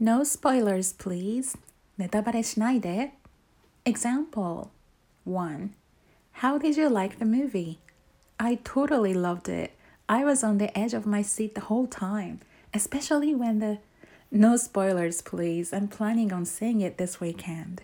No spoilers, please. ネタバレしないで。Example 1. How did you like the movie? I totally loved it. I was on the edge of my seat the whole time, especially when the. No spoilers, please. I'm planning on seeing it this weekend.